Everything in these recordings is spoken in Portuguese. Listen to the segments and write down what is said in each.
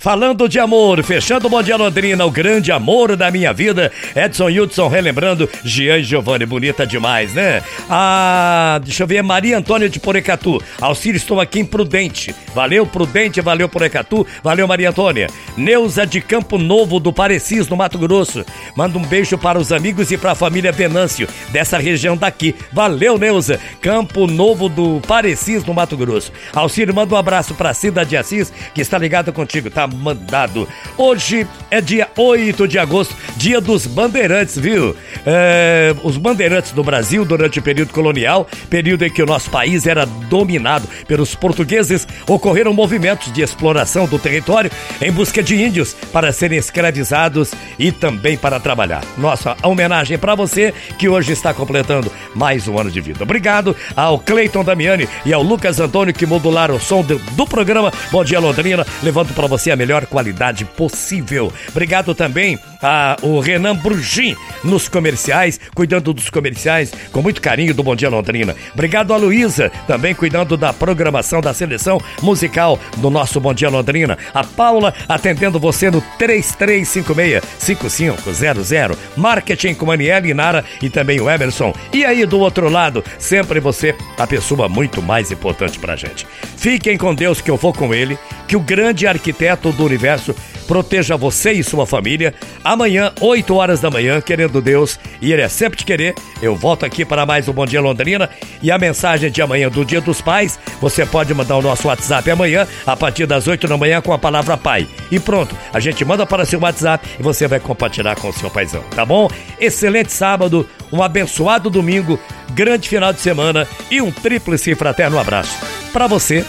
Falando de amor, fechando o Bom Dia Londrina, o grande amor da minha vida, Edson Hudson relembrando Jean Giovanni, bonita demais, né? Ah, deixa eu ver, Maria Antônia de Porecatu, Auxílio, estou aqui em Prudente, valeu Prudente, valeu Porecatu, valeu Maria Antônia. Neuza de Campo Novo do Parecis, no Mato Grosso, manda um beijo para os amigos e para a família Venâncio, dessa região daqui, valeu Neuza, Campo Novo do Parecis, no Mato Grosso. Auxílio, manda um abraço para Cida de Assis, que está ligado contigo, tá mandado. Hoje é dia 8 de agosto, dia dos bandeirantes, viu? É, os bandeirantes do Brasil durante o período colonial, período em que o nosso país era dominado pelos portugueses, ocorreram movimentos de exploração do território em busca de índios para serem escravizados e também para trabalhar. Nossa homenagem para você que hoje está completando mais um ano de vida. Obrigado ao Cleiton Damiani e ao Lucas Antônio que modularam o som do, do programa Bom Dia Londrina, levando para você a melhor qualidade possível. Obrigado também ao Renan Brugin nos comerciais, cuidando dos comerciais com muito carinho do Bom Dia Londrina. Obrigado a Luísa, também cuidando da programação da seleção musical do nosso Bom Dia Londrina. A Paula atendendo você no 3356-5500. Marketing com Maniela Nara e também o Emerson. E aí do outro lado, sempre você, a pessoa muito mais importante pra gente. Fiquem com Deus que eu vou com ele, que o grande arquiteto do universo proteja você e sua família. Amanhã, 8 horas da manhã, querendo Deus, e Ele é sempre te querer, eu volto aqui para mais um Bom Dia Londrina. E a mensagem de amanhã do Dia dos Pais, você pode mandar o nosso WhatsApp amanhã, a partir das 8 da manhã, com a palavra pai. E pronto, a gente manda para seu WhatsApp e você vai compartilhar com o seu paizão, tá bom? Excelente sábado, um abençoado domingo, grande final de semana e um tríplice fraterno abraço. Para você,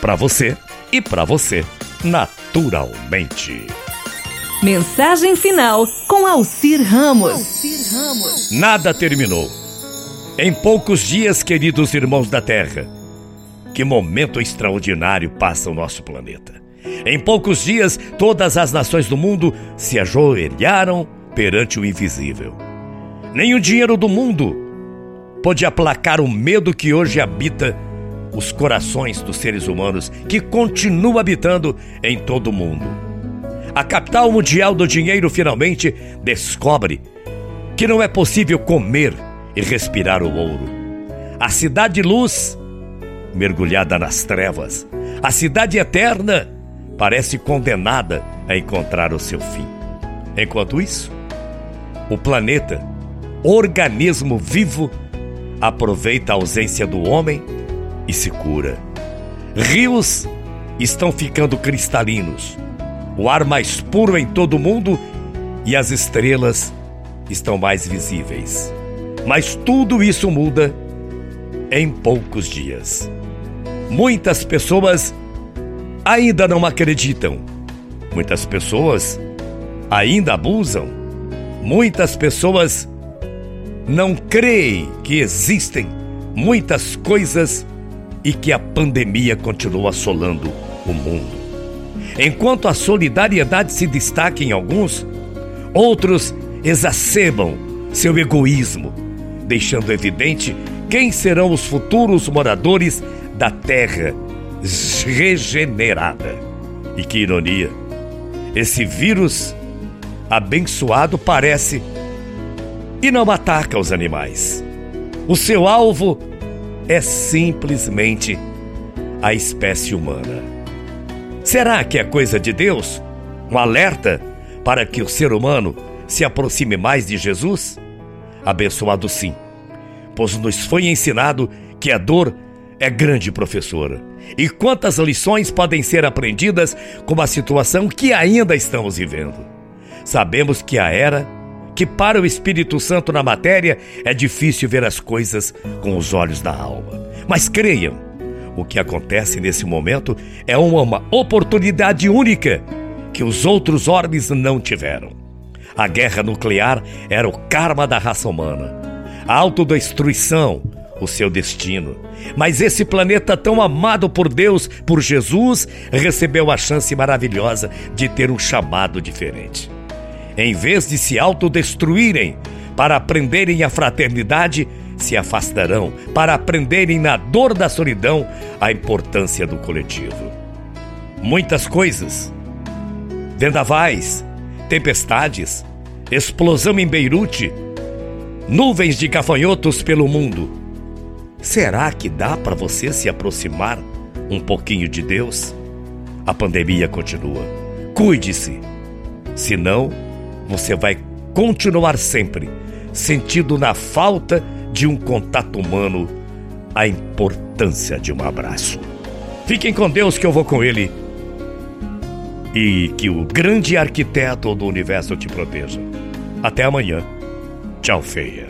para você e para você naturalmente. Mensagem final com Alcir Ramos. Alcir Ramos. Nada terminou. Em poucos dias, queridos irmãos da Terra, que momento extraordinário passa o nosso planeta. Em poucos dias, todas as nações do mundo se ajoelharam perante o invisível. Nem o dinheiro do mundo pode aplacar o medo que hoje habita os corações dos seres humanos que continua habitando em todo o mundo. A capital mundial do dinheiro finalmente descobre que não é possível comer e respirar o ouro. A cidade luz, mergulhada nas trevas, a cidade eterna, parece condenada a encontrar o seu fim. Enquanto isso, o planeta, organismo vivo, aproveita a ausência do homem e se cura. Rios estão ficando cristalinos, o ar mais puro em todo o mundo e as estrelas estão mais visíveis. Mas tudo isso muda em poucos dias. Muitas pessoas ainda não acreditam. Muitas pessoas ainda abusam. Muitas pessoas não creem que existem muitas coisas e que a pandemia continua assolando o mundo. Enquanto a solidariedade se destaca em alguns, outros exacerbam seu egoísmo, deixando evidente quem serão os futuros moradores da terra regenerada. E que ironia! Esse vírus abençoado parece e não ataca os animais. O seu alvo é simplesmente a espécie humana. Será que é coisa de Deus? Um alerta para que o ser humano se aproxime mais de Jesus? Abençoado sim, pois nos foi ensinado que a dor é grande professora. E quantas lições podem ser aprendidas com a situação que ainda estamos vivendo? Sabemos que a era que para o Espírito Santo na matéria é difícil ver as coisas com os olhos da alma. Mas creiam, o que acontece nesse momento é uma oportunidade única que os outros orbes não tiveram. A guerra nuclear era o karma da raça humana, a autodestruição, o seu destino. Mas esse planeta tão amado por Deus, por Jesus, recebeu a chance maravilhosa de ter um chamado diferente em vez de se autodestruírem para aprenderem a fraternidade, se afastarão para aprenderem na dor da solidão a importância do coletivo. Muitas coisas vendavais, tempestades, explosão em Beirute, nuvens de gafanhotos pelo mundo. Será que dá para você se aproximar um pouquinho de Deus? A pandemia continua. Cuide-se. Senão, você vai continuar sempre sentindo na falta de um contato humano a importância de um abraço. Fiquem com Deus que eu vou com Ele e que o grande arquiteto do universo te proteja. Até amanhã. Tchau, feia.